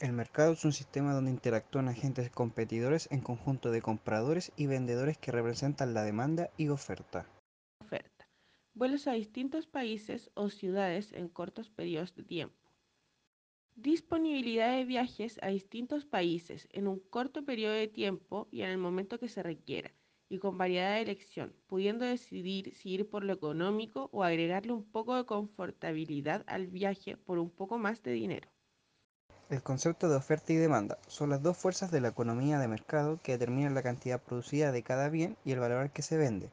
El mercado es un sistema donde interactúan agentes competidores en conjunto de compradores y vendedores que representan la demanda y oferta. Oferta. Vuelos a distintos países o ciudades en cortos periodos de tiempo. Disponibilidad de viajes a distintos países en un corto periodo de tiempo y en el momento que se requiera, y con variedad de elección, pudiendo decidir si ir por lo económico o agregarle un poco de confortabilidad al viaje por un poco más de dinero. El concepto de oferta y demanda son las dos fuerzas de la economía de mercado que determinan la cantidad producida de cada bien y el valor al que se vende.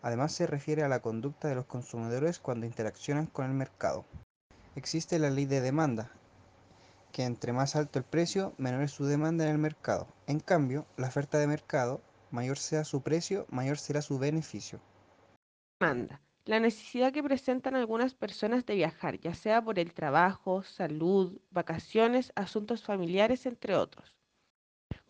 Además se refiere a la conducta de los consumidores cuando interaccionan con el mercado. Existe la ley de demanda, que entre más alto el precio, menor es su demanda en el mercado. En cambio, la oferta de mercado, mayor sea su precio, mayor será su beneficio. La necesidad que presentan algunas personas de viajar, ya sea por el trabajo, salud, vacaciones, asuntos familiares, entre otros.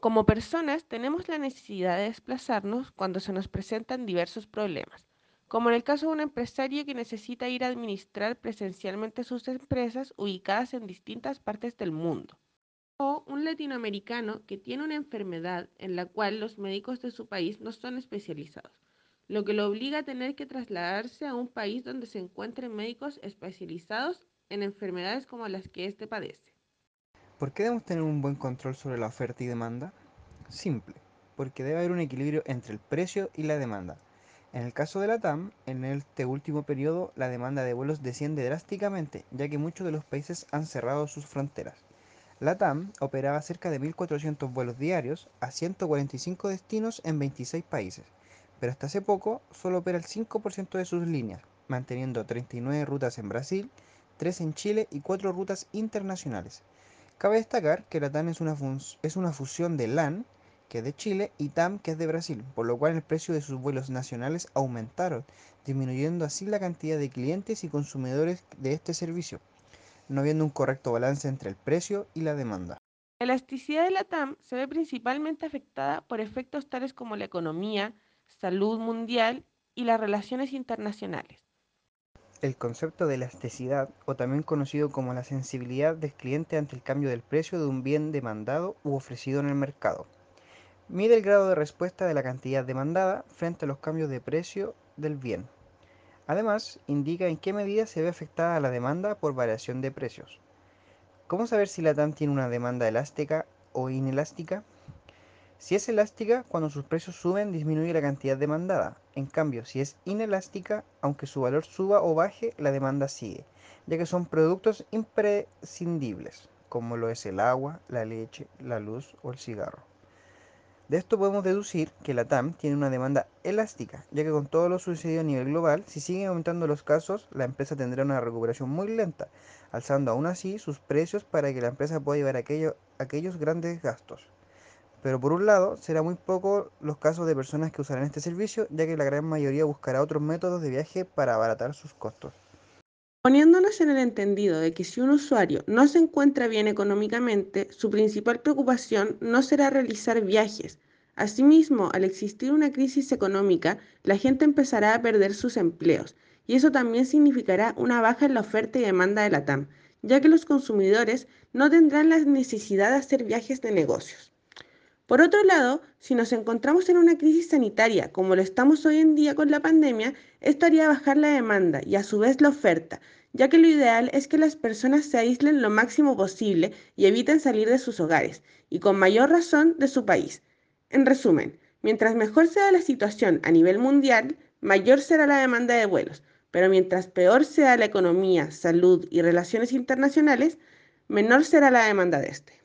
Como personas tenemos la necesidad de desplazarnos cuando se nos presentan diversos problemas, como en el caso de un empresario que necesita ir a administrar presencialmente sus empresas ubicadas en distintas partes del mundo, o un latinoamericano que tiene una enfermedad en la cual los médicos de su país no son especializados lo que lo obliga a tener que trasladarse a un país donde se encuentren médicos especializados en enfermedades como las que éste padece. ¿Por qué debemos tener un buen control sobre la oferta y demanda? Simple, porque debe haber un equilibrio entre el precio y la demanda. En el caso de la TAM, en este último periodo la demanda de vuelos desciende drásticamente, ya que muchos de los países han cerrado sus fronteras. La TAM operaba cerca de 1.400 vuelos diarios a 145 destinos en 26 países pero hasta hace poco solo opera el 5% de sus líneas, manteniendo 39 rutas en Brasil, 3 en Chile y 4 rutas internacionales. Cabe destacar que la TAM es una, es una fusión de LAN, que es de Chile, y TAM, que es de Brasil, por lo cual el precio de sus vuelos nacionales aumentaron, disminuyendo así la cantidad de clientes y consumidores de este servicio, no habiendo un correcto balance entre el precio y la demanda. La elasticidad de la TAM se ve principalmente afectada por efectos tales como la economía, salud mundial y las relaciones internacionales. El concepto de elasticidad, o también conocido como la sensibilidad del cliente ante el cambio del precio de un bien demandado u ofrecido en el mercado, mide el grado de respuesta de la cantidad demandada frente a los cambios de precio del bien. Además, indica en qué medida se ve afectada la demanda por variación de precios. ¿Cómo saber si la TAM tiene una demanda elástica o inelástica? Si es elástica, cuando sus precios suben disminuye la cantidad demandada. En cambio, si es inelástica, aunque su valor suba o baje, la demanda sigue, ya que son productos imprescindibles, como lo es el agua, la leche, la luz o el cigarro. De esto podemos deducir que la TAM tiene una demanda elástica, ya que con todo lo sucedido a nivel global, si siguen aumentando los casos, la empresa tendrá una recuperación muy lenta, alzando aún así sus precios para que la empresa pueda llevar aquellos grandes gastos. Pero por un lado, será muy poco los casos de personas que usarán este servicio, ya que la gran mayoría buscará otros métodos de viaje para abaratar sus costos. Poniéndonos en el entendido de que si un usuario no se encuentra bien económicamente, su principal preocupación no será realizar viajes. Asimismo, al existir una crisis económica, la gente empezará a perder sus empleos, y eso también significará una baja en la oferta y demanda de la TAM, ya que los consumidores no tendrán la necesidad de hacer viajes de negocios. Por otro lado, si nos encontramos en una crisis sanitaria como lo estamos hoy en día con la pandemia, esto haría bajar la demanda y a su vez la oferta, ya que lo ideal es que las personas se aíslen lo máximo posible y eviten salir de sus hogares, y con mayor razón de su país. En resumen, mientras mejor sea la situación a nivel mundial, mayor será la demanda de vuelos, pero mientras peor sea la economía, salud y relaciones internacionales, menor será la demanda de este.